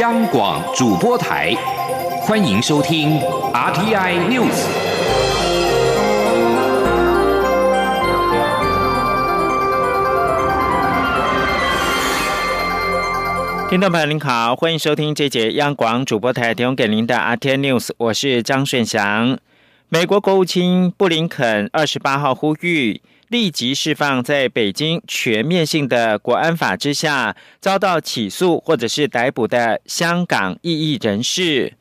央广主播台，欢迎收听 RTI News。听众朋友您好，欢迎收听这节央广主播台提供给您的 RTI News，我是张顺祥。美国国务卿布林肯二十八号呼吁。立即释放在北京全面性的国安法之下遭到起诉或者是逮捕的香港异议人士。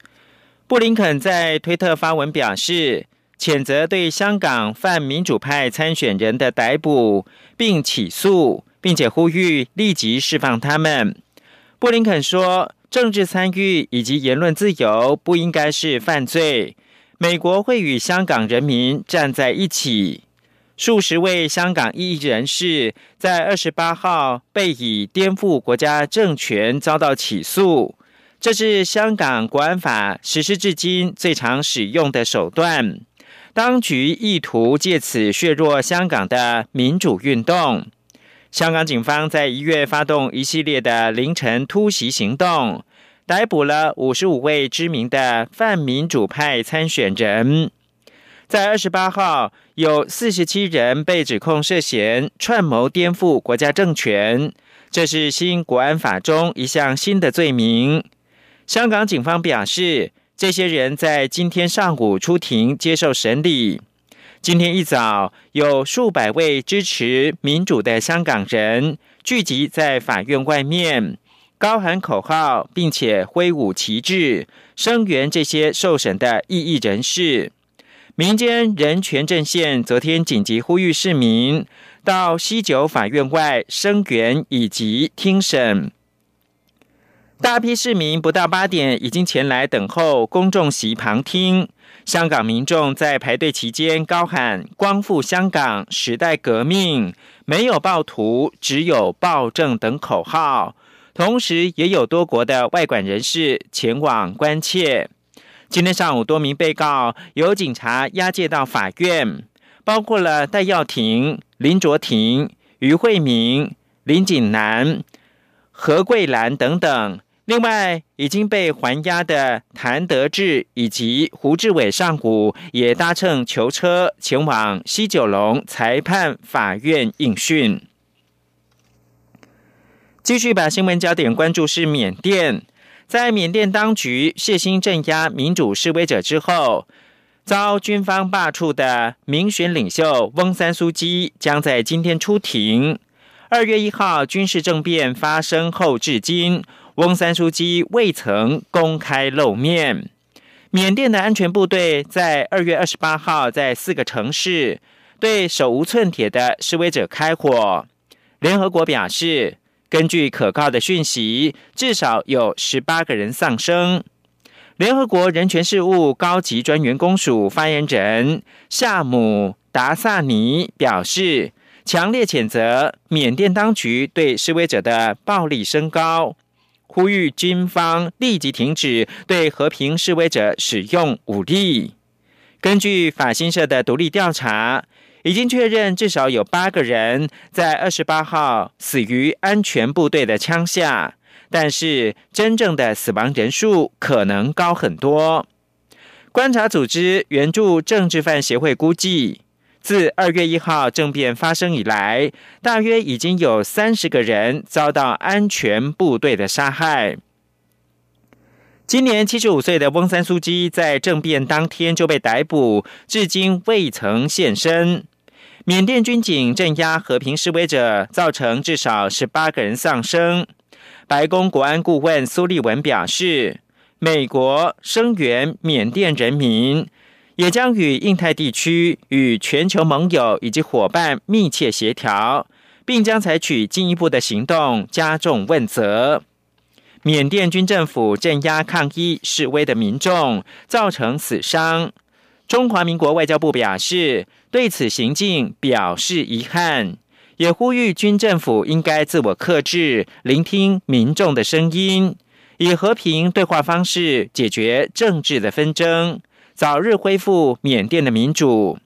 布林肯在推特发文表示，谴责对香港泛民主派参选人的逮捕并起诉，并且呼吁立即释放他们。布林肯说，政治参与以及言论自由不应该是犯罪。美国会与香港人民站在一起。数十位香港异议人士在二十八号被以颠覆国家政权遭到起诉，这是香港国安法实施至今最常使用的手段。当局意图借此削弱香港的民主运动。香港警方在一月发动一系列的凌晨突袭行动，逮捕了五十五位知名的泛民主派参选人。在二十八号，有四十七人被指控涉嫌串谋颠覆国家政权，这是新国安法中一项新的罪名。香港警方表示，这些人在今天上午出庭接受审理。今天一早，有数百位支持民主的香港人聚集在法院外面，高喊口号，并且挥舞旗帜，声援这些受审的异议人士。民间人权阵线昨天紧急呼吁市民到西九法院外声援以及听审。大批市民不到八点已经前来等候公众席旁听。香港民众在排队期间高喊“光复香港，时代革命，没有暴徒，只有暴政”等口号，同时也有多国的外管人士前往关切。今天上午，多名被告由警察押解到法院，包括了戴耀廷、林卓廷、于慧明、林景南、何桂兰等等。另外，已经被还押的谭德志以及胡志伟上午也搭乘囚车前往西九龙裁判法院应讯。继续把新闻焦点关注是缅甸。在缅甸当局血腥镇压民主示威者之后，遭军方罢黜的民选领袖翁三苏基将在今天出庭。二月一号军事政变发生后至今，翁三苏基未曾公开露面。缅甸的安全部队在二月二十八号在四个城市对手无寸铁的示威者开火。联合国表示。根据可靠的讯息，至少有十八个人丧生。联合国人权事务高级专员公署发言人夏姆达萨尼表示，强烈谴责缅甸当局对示威者的暴力升高，呼吁军方立即停止对和平示威者使用武力。根据法新社的独立调查。已经确认，至少有八个人在二十八号死于安全部队的枪下，但是真正的死亡人数可能高很多。观察组织援助政治犯协会估计，自二月一号政变发生以来，大约已经有三十个人遭到安全部队的杀害。今年七十五岁的翁三苏基在政变当天就被逮捕，至今未曾现身。缅甸军警镇压和平示威者，造成至少十八个人丧生。白宫国安顾问苏利文表示，美国声援缅甸人民，也将与印太地区与全球盟友以及伙伴密切协调，并将采取进一步的行动加重问责。缅甸军政府镇压抗议示威的民众，造成死伤。中华民国外交部表示，对此行径表示遗憾，也呼吁军政府应该自我克制，聆听民众的声音，以和平对话方式解决政治的纷争，早日恢复缅甸的民主。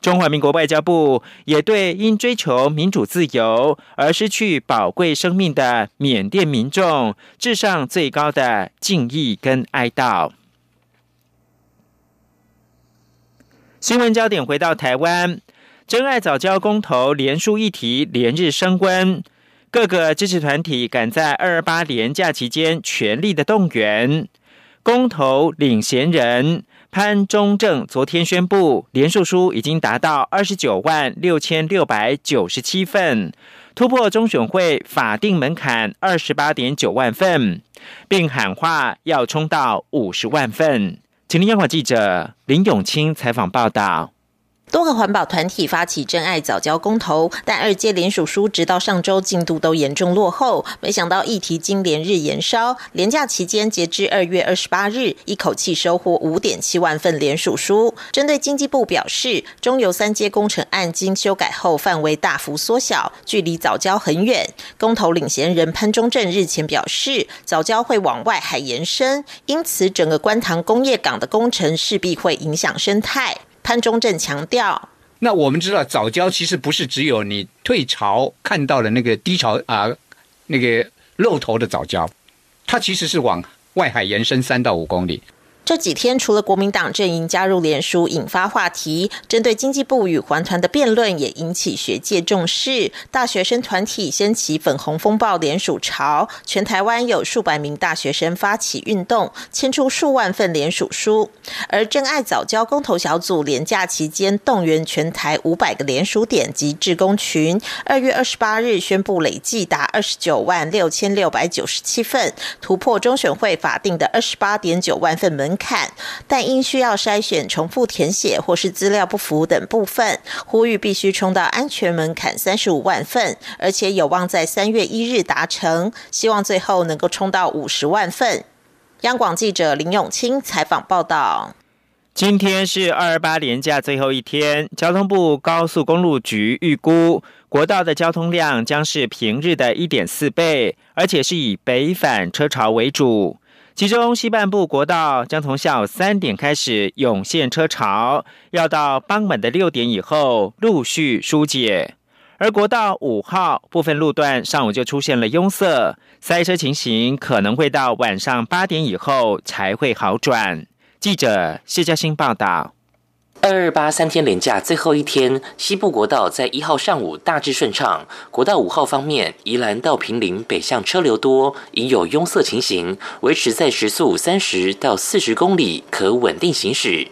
中华民国外交部也对因追求民主自由而失去宝贵生命的缅甸民众致上最高的敬意跟哀悼。新闻焦点回到台湾，真爱早教公投连署议题连日升温，各个支持团体赶在二二八连假期间全力的动员。公投领衔人。潘中正昨天宣布，连署书已经达到二十九万六千六百九十七份，突破中选会法定门槛二十八点九万份，并喊话要冲到五十万份。请听央广记者林永清采访报道。多个环保团体发起真爱早教公投，但二届联署书直到上周进度都严重落后。没想到议题经连日延烧，连假期间截至二月二十八日，一口气收获五点七万份联署书。针对经济部表示，中油三阶工程案经修改后范围大幅缩小，距离早教很远。公投领衔人潘中正日前表示，早教会往外海延伸，因此整个观塘工业港的工程势必会影响生态。潘中正强调：“那我们知道早教其实不是只有你退潮看到的那个低潮啊，那个露头的早教，它其实是往外海延伸三到五公里。”这几天，除了国民党阵营加入联署引发话题，针对经济部与环团的辩论也引起学界重视。大学生团体掀起粉红风暴联署潮，全台湾有数百名大学生发起运动，签出数万份联署书。而真爱早教公投小组连假期间动员全台五百个联署点及志工群，二月二十八日宣布累计达二十九万六千六百九十七份，突破中选会法定的二十八点九万份门。看，但因需要筛选重复填写或是资料不符等部分，呼吁必须冲到安全门槛三十五万份，而且有望在三月一日达成，希望最后能够冲到五十万份。央广记者林永清采访报道。今天是二二八连假最后一天，交通部高速公路局预估国道的交通量将是平日的一点四倍，而且是以北返车潮为主。其中西半部国道将从下午三点开始涌现车潮，要到傍晚的六点以后陆续疏解。而国道五号部分路段上午就出现了拥塞，塞车情形可能会到晚上八点以后才会好转。记者谢嘉欣报道。二二八三天连假最后一天，西部国道在一号上午大致顺畅。国道五号方面，宜兰到平陵北向车流多，已有拥塞情形，维持在时速三十到四十公里，可稳定行驶。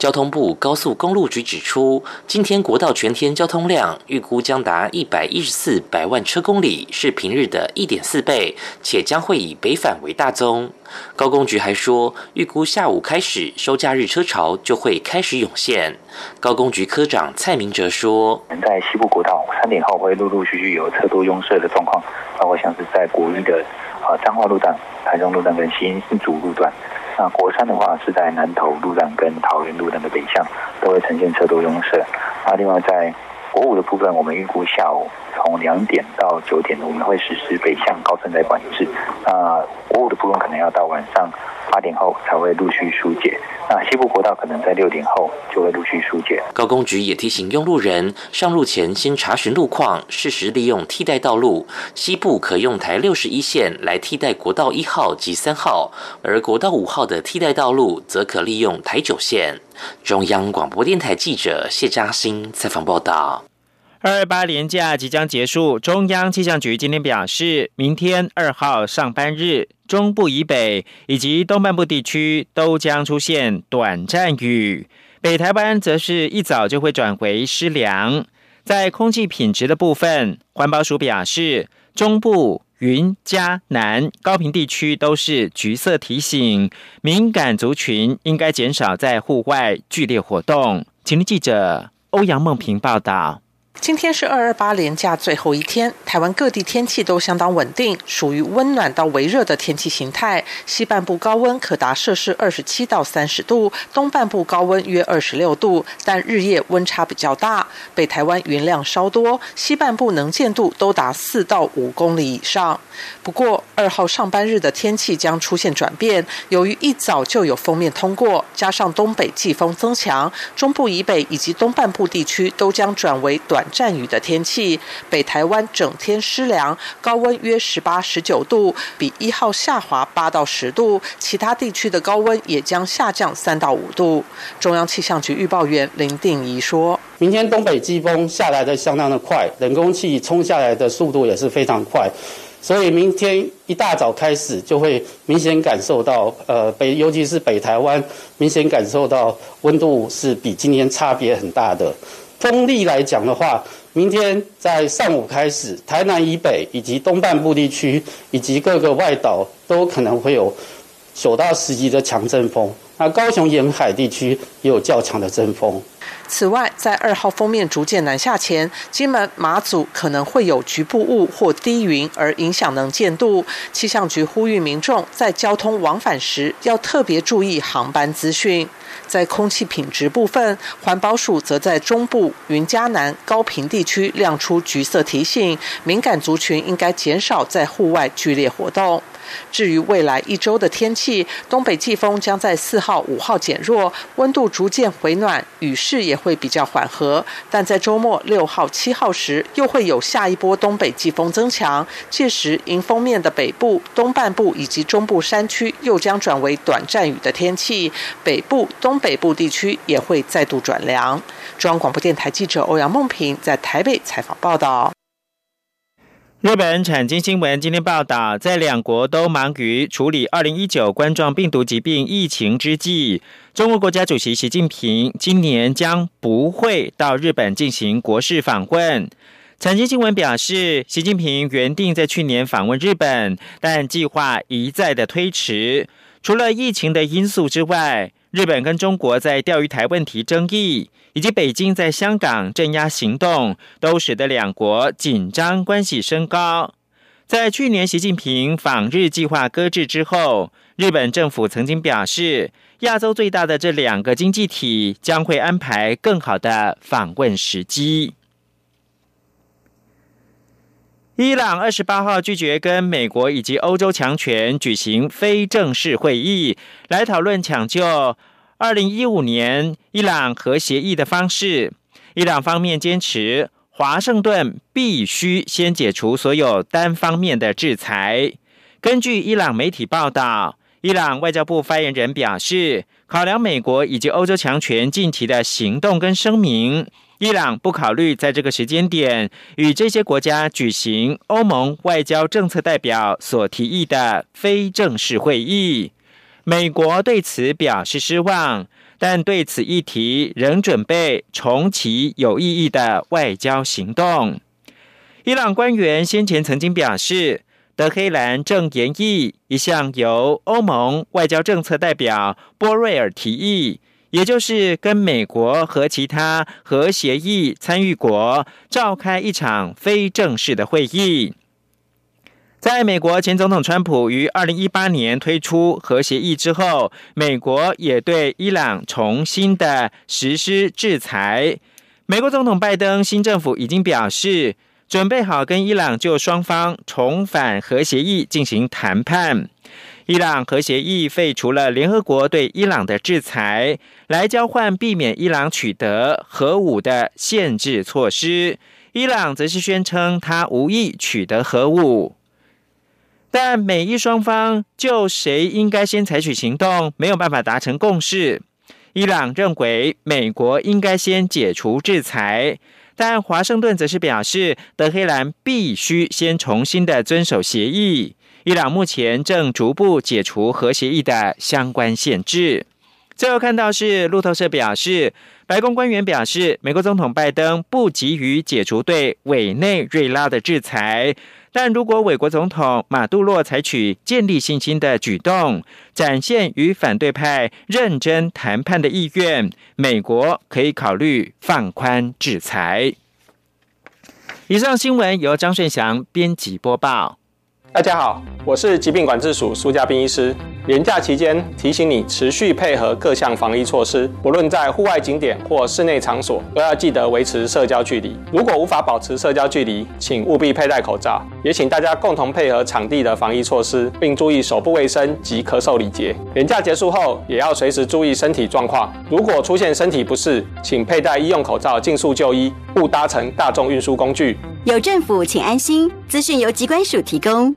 交通部高速公路局指出，今天国道全天交通量预估将达一百一十四百万车公里，是平日的一点四倍，且将会以北返为大宗。高工局还说，预估下午开始收假日车潮就会开始涌现。高工局科长蔡明哲说：“在西部国道三点后会陆陆续续有车多拥塞的状况，包括像是在国一的啊彰化路段、台中路段跟新新竹路段。那国三的话是在南投路段跟桃园路段的北向都会呈现车多拥塞。那另外在国五的部分，我们预估下午从两点到九点，我们会实施北向高承载管制。那国五的部分可能要到晚上八点后才会陆续疏解。那西部国道可能在六点后就会陆续疏解。高工局也提醒用路人，上路前先查询路况，适时利用替代道路。西部可用台六十一线来替代国道一号及三号，而国道五号的替代道路则可利用台九线。中央广播电台记者谢嘉欣采访报道：二八连假即将结束，中央气象局今天表示，明天二号上班日，中部以北以及东半部地区都将出现短暂雨，北台湾则是一早就会转为湿凉。在空气品质的部分，环保署表示，中部。云嘉南高平地区都是橘色提醒，敏感族群应该减少在户外剧烈活动。请听记者欧阳梦平报道。今天是二二八连假最后一天，台湾各地天气都相当稳定，属于温暖到微热的天气形态。西半部高温可达摄氏二十七到三十度，东半部高温约二十六度，但日夜温差比较大。北台湾云量稍多，西半部能见度都达四到五公里以上。不过二号上班日的天气将出现转变，由于一早就有锋面通过，加上东北季风增强，中部以北以及东半部地区都将转为短。阵雨的天气，北台湾整天湿凉，高温约十八、十九度，比一号下滑八到十度。其他地区的高温也将下降三到五度。中央气象局预报员林定仪说：“明天东北季风下来的相当的快，冷空气冲下来的速度也是非常快，所以明天一大早开始就会明显感受到，呃，北尤其是北台湾明显感受到温度是比今天差别很大的。”风力来讲的话，明天在上午开始，台南以北以及东半部地区以及各个外岛都可能会有九到十级的强阵风。那高雄沿海地区也有较强的阵风。此外，在二号封面逐渐南下前，金门、马祖可能会有局部雾或低云，而影响能见度。气象局呼吁民众在交通往返时要特别注意航班资讯。在空气品质部分，环保署则在中部、云嘉南、高平地区亮出橘色提醒，敏感族群应该减少在户外剧烈活动。至于未来一周的天气，东北季风将在四号、五号减弱，温度逐渐回暖，雨势也会比较缓和。但在周末六号、七号时，又会有下一波东北季风增强，届时迎风面的北部、东半部以及中部山区又将转为短暂雨的天气，北部、东北部地区也会再度转凉。中央广播电台记者欧阳梦平在台北采访报道。日本产经新闻今天报道，在两国都忙于处理二零一九冠状病毒疾病疫情之际，中国国家主席习近平今年将不会到日本进行国事访问。产经新闻表示，习近平原定在去年访问日本，但计划一再的推迟。除了疫情的因素之外，日本跟中国在钓鱼台问题争议。以及北京在香港镇压行动，都使得两国紧张关系升高。在去年习近平访日计划搁置之后，日本政府曾经表示，亚洲最大的这两个经济体将会安排更好的访问时机。伊朗二十八号拒绝跟美国以及欧洲强权举行非正式会议，来讨论抢救。二零一五年伊朗核协议的方式，伊朗方面坚持华盛顿必须先解除所有单方面的制裁。根据伊朗媒体报道，伊朗外交部发言人表示，考量美国以及欧洲强权近期的行动跟声明，伊朗不考虑在这个时间点与这些国家举行欧盟外交政策代表所提议的非正式会议。美国对此表示失望，但对此议题仍准备重启有意义的外交行动。伊朗官员先前曾经表示，德黑兰正研议一项由欧盟外交政策代表波瑞尔提议，也就是跟美国和其他核协议参与国召开一场非正式的会议。在美国前总统川普于二零一八年推出核协议之后，美国也对伊朗重新的实施制裁。美国总统拜登新政府已经表示，准备好跟伊朗就双方重返核协议进行谈判。伊朗核协议废除了联合国对伊朗的制裁，来交换避免伊朗取得核武的限制措施。伊朗则是宣称他无意取得核武。但美伊双方就谁应该先采取行动没有办法达成共识。伊朗认为美国应该先解除制裁，但华盛顿则是表示德黑兰必须先重新的遵守协议。伊朗目前正逐步解除核协议的相关限制。最后看到是路透社表示，白宫官员表示，美国总统拜登不急于解除对委内瑞拉的制裁。但如果美国总统马杜洛采取建立信心的举动，展现与反对派认真谈判的意愿，美国可以考虑放宽制裁。以上新闻由张顺祥编辑播报。大家好，我是疾病管制署苏家斌医师。年假期间，提醒你持续配合各项防疫措施，不论在户外景点或室内场所，都要记得维持社交距离。如果无法保持社交距离，请务必佩戴口罩。也请大家共同配合场地的防疫措施，并注意手部卫生及咳嗽礼节。年假结束后，也要随时注意身体状况。如果出现身体不适，请佩戴医用口罩，尽速就医，勿搭乘大众运输工具。有政府，请安心。资讯由机关署提供。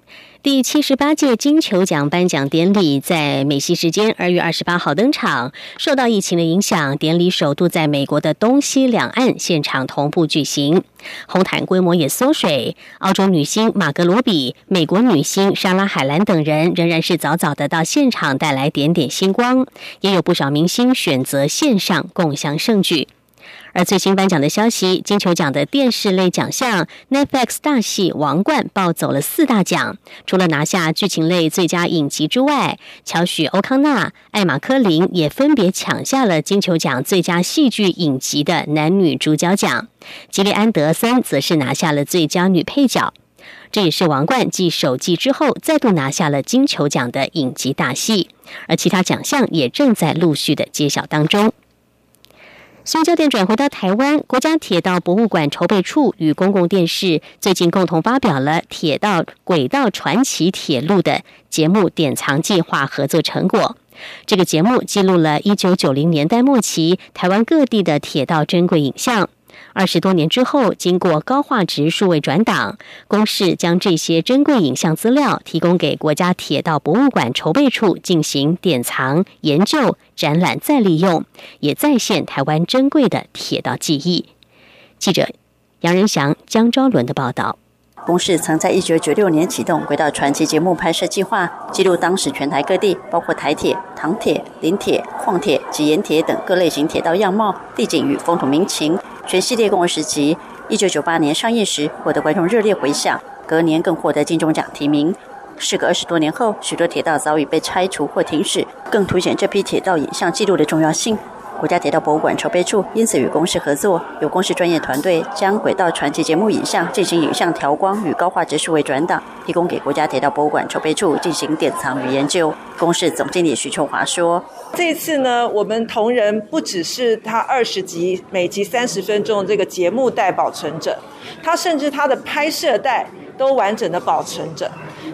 第七十八届金球奖颁奖典礼在美西时间二月二十八号登场。受到疫情的影响，典礼首度在美国的东西两岸现场同步举行，红毯规模也缩水。澳洲女星马格罗比、美国女星莎拉海兰等人仍然是早早的到现场带来点点星光，也有不少明星选择线上共享盛举。而最新颁奖的消息，金球奖的电视类奖项 Netflix 大戏《王冠》抱走了四大奖，除了拿下剧情类最佳影集之外，乔许·欧康纳、艾玛·科林也分别抢下了金球奖最佳戏剧影集的男女主角奖。吉利安·德森则是拿下了最佳女配角。这也是《王冠》继首季之后再度拿下了金球奖的影集大戏，而其他奖项也正在陆续的揭晓当中。新焦点转回到台湾，国家铁道博物馆筹备处与公共电视最近共同发表了《铁道轨道传奇铁路》的节目典藏计划合作成果。这个节目记录了一九九零年代末期台湾各地的铁道珍贵影像。二十多年之后，经过高画质数位转档，公示将这些珍贵影像资料提供给国家铁道博物馆筹备处进行典藏、研究、展览、再利用，也再现台湾珍贵的铁道记忆。记者杨仁祥、江昭伦的报道。公示曾在一九九六年启动轨道传奇节目拍摄计划，记录当时全台各地，包括台铁、唐铁、林铁、矿铁及盐铁等各类型铁道样貌、地景与风土民情。全系列共二十集，一九九八年上映时获得观众热烈回响，隔年更获得金钟奖提名。事隔二十多年后，许多铁道早已被拆除或停驶，更凸显这批铁道影像记录的重要性。国家铁道博物馆筹备处因此与公司合作，由公司专业团队将轨道传奇节目影像进行影像调光与高画质数位转档，提供给国家铁道博物馆筹备处进行典藏与研究。公司总经理徐秋华说：“这次呢，我们同仁不只是他二十集每集三十分钟这个节目带保存者，他甚至他的拍摄带都完整的保存着。”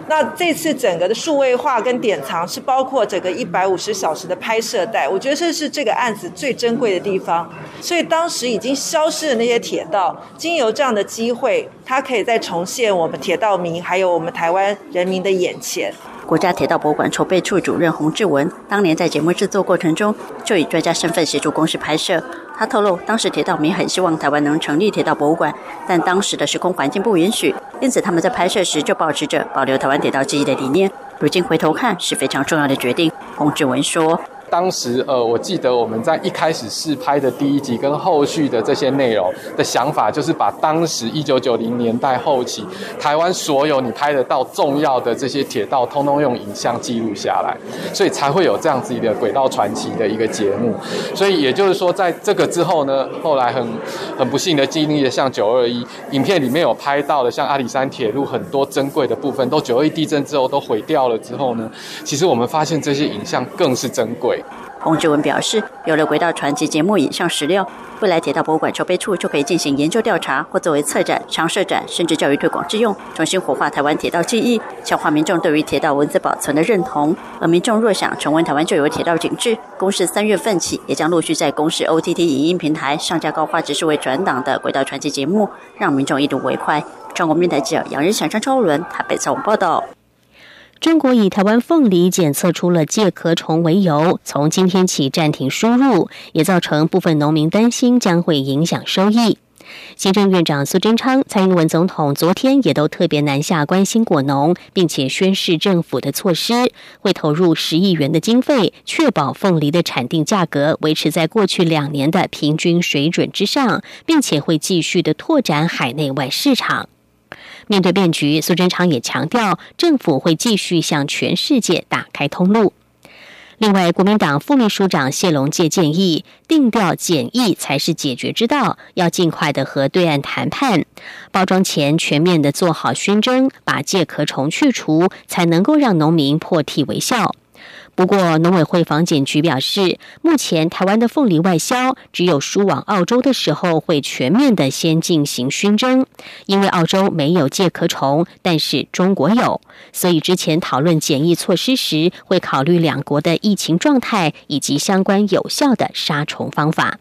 那这次整个的数位化跟典藏是包括整个一百五十小时的拍摄带，我觉得这是这个案子最珍贵的地方。所以当时已经消失的那些铁道，经由这样的机会，它可以再重现我们铁道迷还有我们台湾人民的眼前。国家铁道博物馆筹备处主任洪志文当年在节目制作过程中就以专家身份协助公司拍摄。他透露，当时铁道迷很希望台湾能成立铁道博物馆，但当时的时空环境不允许，因此他们在拍摄时就保持着保留台湾铁道记忆的理念。如今回头看，是非常重要的决定。洪志文说。当时，呃，我记得我们在一开始试拍的第一集跟后续的这些内容的想法，就是把当时一九九零年代后期台湾所有你拍得到重要的这些铁道，通通用影像记录下来，所以才会有这样子一个轨道传奇的一个节目。所以也就是说，在这个之后呢，后来很很不幸的经历了像九二一，影片里面有拍到的像阿里山铁路很多珍贵的部分，都九二一地震之后都毁掉了之后呢，其实我们发现这些影像更是珍贵。洪志文表示，有了轨道传奇节目影像史料，未来铁道博物馆筹备处就可以进行研究调查，或作为策展、常设展，甚至教育推广之用，重新活化台湾铁道记忆，强化民众对于铁道文字保存的认同。而民众若想重温台湾旧有铁道景致，公示三月份起也将陆续在公示 OTT 影音平台上架高画质数位转档的轨道传奇节目，让民众一睹为快。中国面台记者杨仁祥、张超伦台北采访报道。中国以台湾凤梨检测出了介壳虫为由，从今天起暂停输入，也造成部分农民担心将会影响收益。行政院长苏贞昌、蔡英文总统昨天也都特别南下关心果农，并且宣示政府的措施会投入十亿元的经费，确保凤梨的产定价格维持在过去两年的平均水准之上，并且会继续的拓展海内外市场。面对变局，苏贞昌也强调，政府会继续向全世界打开通路。另外，国民党副秘书长谢龙介建议，定调简易才是解决之道，要尽快的和对岸谈判，包装前全面的做好熏蒸，把介壳虫去除，才能够让农民破涕为笑。不过，农委会防检局表示，目前台湾的凤梨外销只有输往澳洲的时候会全面的先进行熏蒸，因为澳洲没有介壳虫，但是中国有，所以之前讨论检疫措施时，会考虑两国的疫情状态以及相关有效的杀虫方法。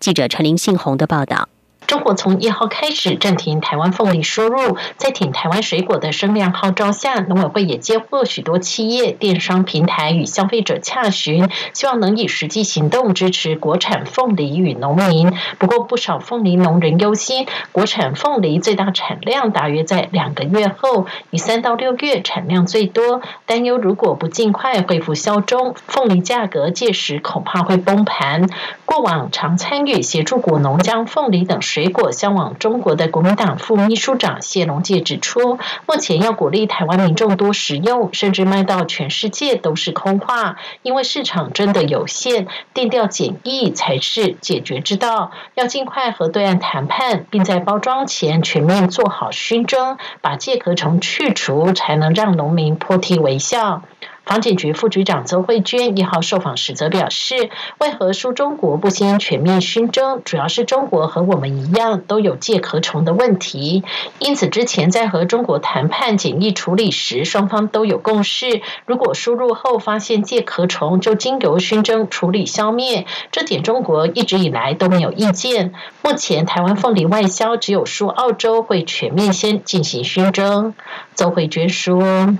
记者陈林信宏的报道。中国从一号开始暂停台湾凤梨输入，在挺台湾水果的声量号召下，农委会也接获许多企业、电商平台与消费者洽询，希望能以实际行动支持国产凤梨与农民。不过，不少凤梨农人忧心，国产凤梨最大产量大约在两个月后，以三到六月产量最多，担忧如果不尽快恢复销中，凤梨价格届时恐怕会崩盘。过往常参与协助果农将凤梨等水果销往中国的国民党副秘书长谢龙介指出，目前要鼓励台湾民众多食用，甚至卖到全世界都是空话，因为市场真的有限，定调检疫才是解决之道。要尽快和对岸谈判，并在包装前全面做好熏蒸，把介壳虫去除，才能让农民破涕为笑。房检局副局长邹慧娟一号受访时则表示，为何说中国不先全面熏蒸，主要是中国和我们一样都有介壳虫的问题，因此之前在和中国谈判检疫处理时，双方都有共识，如果输入后发现介壳虫，就经由熏蒸处理消灭，这点中国一直以来都没有意见。目前台湾凤梨外销只有输澳洲会全面先进行熏蒸，邹慧娟说。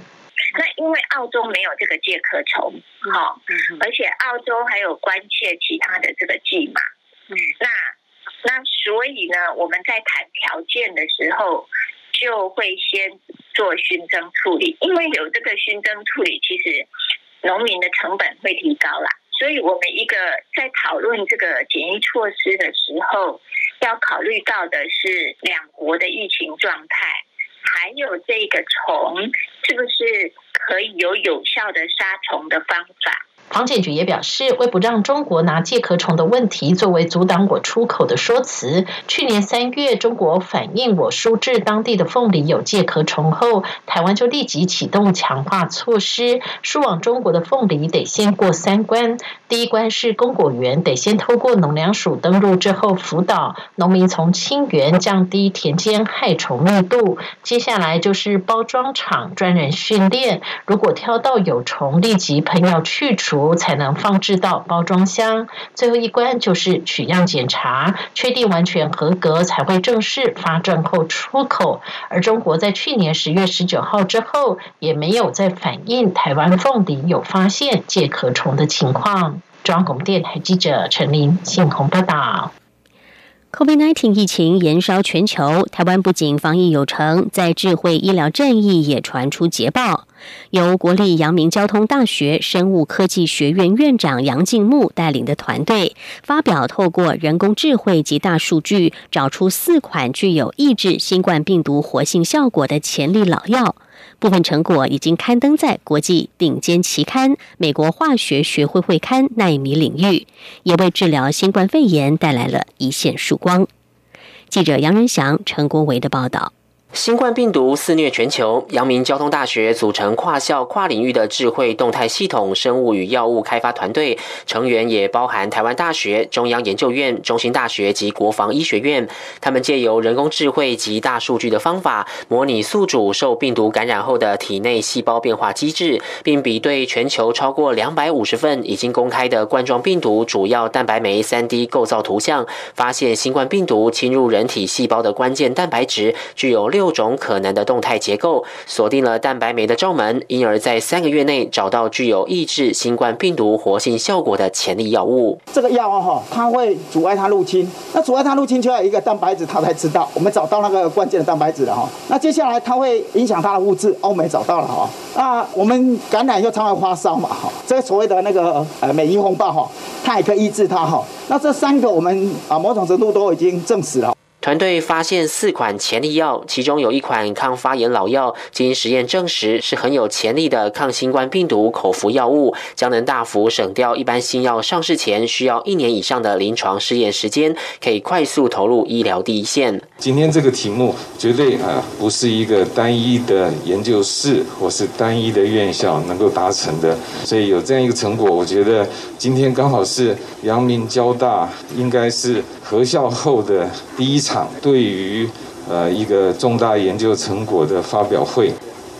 那因为澳洲没有这个介壳虫，好，而且澳洲还有关切其他的这个剂码，嗯，那那所以呢，我们在谈条件的时候，就会先做熏蒸处理，因为有这个熏蒸处理，其实农民的成本会提高啦。所以我们一个在讨论这个检疫措施的时候，要考虑到的是两国的疫情状态。还有这个虫，是不是可以有有效的杀虫的方法？房检局也表示，为不让中国拿介壳虫的问题作为阻挡我出口的说辞，去年三月中国反映我输至当地的凤梨有介壳虫后，台湾就立即启动强化措施，输往中国的凤梨得先过三关。第一关是供果园得先透过农粮署登录之后辅导农民从清源降低田间害虫密度，接下来就是包装厂专人训练，如果挑到有虫，立即喷药去除。才能放置到包装箱。最后一关就是取样检查，确定完全合格才会正式发证后出口。而中国在去年十月十九号之后，也没有再反映台湾凤梨有发现介壳虫的情况。中央广播电台记者陈琳、信鸿报道。COVID-19 疫情延烧全球，台湾不仅防疫有成，在智慧医疗战役也传出捷报。由国立阳明交通大学生物科技学院院长杨敬木带领的团队，发表透过人工智慧及大数据，找出四款具有抑制新冠病毒活性效果的潜力老药。部分成果已经刊登在国际顶尖期刊《美国化学学会会刊》纳米领域，也为治疗新冠肺炎带来了一线曙光。记者杨仁祥、陈国维的报道。新冠病毒肆虐全球，阳明交通大学组成跨校跨领域的智慧动态系统生物与药物开发团队，成员也包含台湾大学、中央研究院、中心大学及国防医学院。他们借由人工智慧及大数据的方法，模拟宿主受病毒感染后的体内细胞变化机制，并比对全球超过两百五十份已经公开的冠状病毒主要蛋白酶三 D 构造图像，发现新冠病毒侵入人体细胞的关键蛋白质具有六。六种可能的动态结构，锁定了蛋白酶的罩门，因而，在三个月内找到具有抑制新冠病毒活性效果的潜力药物。这个药哈，它会阻碍它入侵，那阻碍它入侵就要一个蛋白质，它才知道。我们找到那个关键的蛋白质了哈，那接下来它会影响它的物质，欧美找到了哈。那我们感染又常常发烧嘛哈，这个所谓的那个呃免疫风暴哈，它也可以抑制它哈。那这三个我们啊某种程度都已经证实了。团队发现四款潜力药，其中有一款抗发炎老药，经实验证实是很有潜力的抗新冠病毒口服药物，将能大幅省掉一般新药上市前需要一年以上的临床试验时间，可以快速投入医疗第一线。今天这个题目绝对啊不是一个单一的研究室或是单一的院校能够达成的，所以有这样一个成果，我觉得今天刚好是阳明交大应该是合校后的第一场。对于呃一个重大研究成果的发表会，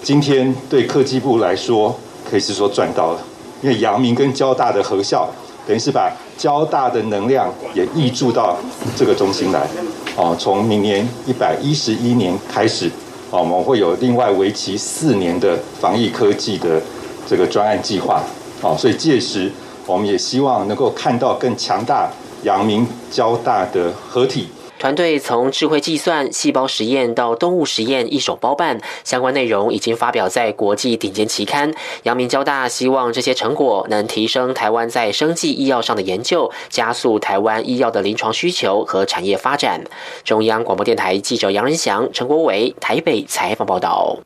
今天对科技部来说可以是说赚到了，因为阳明跟交大的合校，等于是把交大的能量也溢注到这个中心来。哦，从明年一百一十一年开始，哦，我们会有另外为期四年的防疫科技的这个专案计划。哦，所以届时我们也希望能够看到更强大阳明交大的合体。团队从智慧计算、细胞实验到动物实验一手包办，相关内容已经发表在国际顶尖期刊。阳明交大希望这些成果能提升台湾在生技医药上的研究，加速台湾医药的临床需求和产业发展。中央广播电台记者杨仁祥、陈国伟台北采访报道。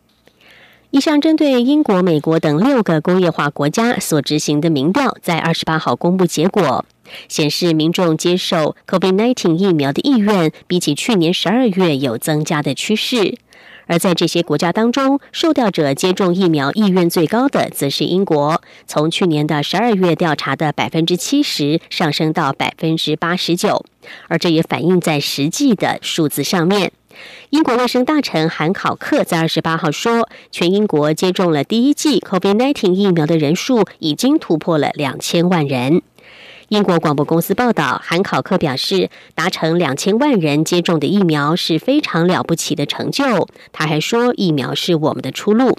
一项针对英国、美国等六个工业化国家所执行的民调，在二十八号公布结果。显示民众接受 COVID-19 疫苗的意愿，比起去年十二月有增加的趋势。而在这些国家当中，受调者接种疫苗意愿最高的，则是英国，从去年的十二月调查的百分之七十上升到百分之八十九，而这也反映在实际的数字上面。英国卫生大臣韩考克在二十八号说，全英国接种了第一剂 COVID-19 疫苗的人数已经突破了两千万人。英国广播公司报道，韩考克表示，达成两千万人接种的疫苗是非常了不起的成就。他还说，疫苗是我们的出路。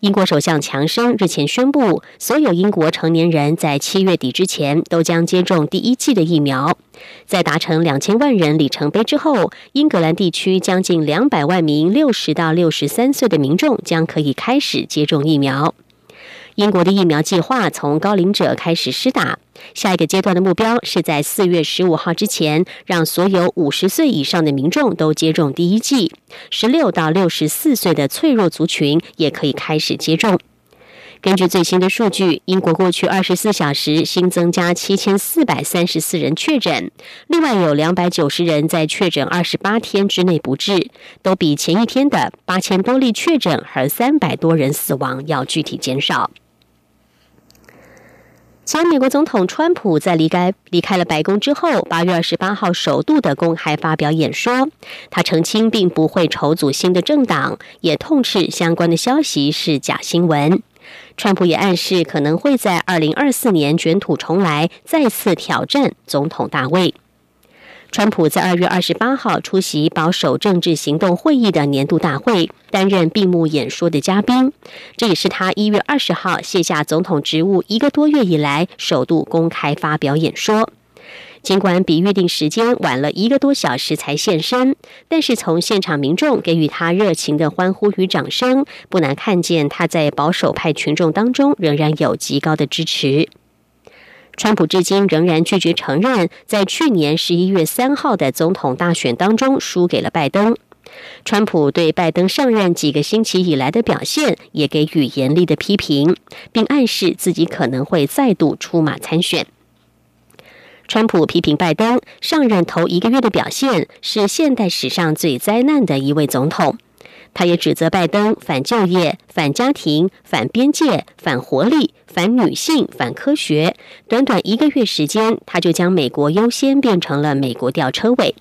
英国首相强生日前宣布，所有英国成年人在七月底之前都将接种第一剂的疫苗。在达成两千万人里程碑之后，英格兰地区将近两百万名六十到六十三岁的民众将可以开始接种疫苗。英国的疫苗计划从高龄者开始施打，下一个阶段的目标是在四月十五号之前，让所有五十岁以上的民众都接种第一剂，十六到六十四岁的脆弱族群也可以开始接种。根据最新的数据，英国过去二十四小时新增加七千四百三十四人确诊，另外有两百九十人在确诊二十八天之内不治，都比前一天的八千多例确诊和三百多人死亡要具体减少。前美国总统川普在离开离开了白宫之后，八月二十八号首度的公开发表演说，他澄清并不会筹组新的政党，也痛斥相关的消息是假新闻。川普也暗示可能会在二零二四年卷土重来，再次挑战总统大位。川普在二月二十八号出席保守政治行动会议的年度大会，担任闭幕演说的嘉宾。这也是他一月二十号卸下总统职务一个多月以来首度公开发表演说。尽管比预定时间晚了一个多小时才现身，但是从现场民众给予他热情的欢呼与掌声，不难看见他在保守派群众当中仍然有极高的支持。川普至今仍然拒绝承认，在去年十一月三号的总统大选当中输给了拜登。川普对拜登上任几个星期以来的表现也给予严厉的批评，并暗示自己可能会再度出马参选。川普批评拜登上任头一个月的表现是现代史上最灾难的一位总统。他也指责拜登反就业、反家庭、反边界、反活力、反女性、反科学。短短一个月时间，他就将“美国优先”变成了“美国吊车尾”。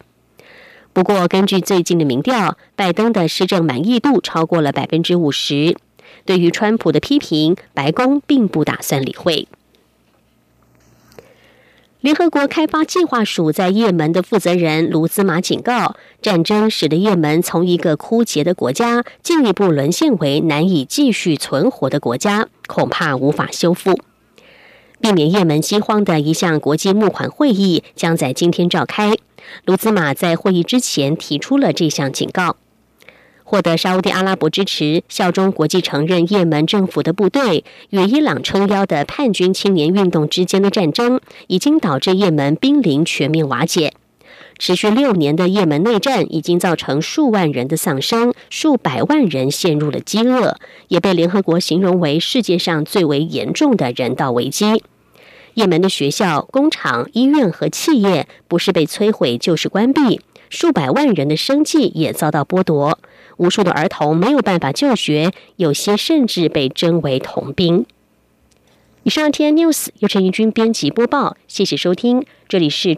不过，根据最近的民调，拜登的施政满意度超过了百分之五十。对于川普的批评，白宫并不打算理会。联合国开发计划署在也门的负责人卢兹马警告，战争使得也门从一个枯竭的国家进一步沦陷为难以继续存活的国家，恐怕无法修复。避免也门饥荒的一项国际募款会议将在今天召开。卢兹马在会议之前提出了这项警告。获得沙地阿拉伯支持、效忠国际承认也门政府的部队与伊朗撑腰的叛军青年运动之间的战争，已经导致也门濒临全面瓦解。持续六年的也门内战已经造成数万人的丧生，数百万人陷入了饥饿，也被联合国形容为世界上最为严重的人道危机。也门的学校、工厂、医院和企业不是被摧毁，就是关闭，数百万人的生计也遭到剥夺。无数的儿童没有办法就学，有些甚至被征为童兵。以上天 news 由陈怡君编辑播报，谢谢收听，这里是。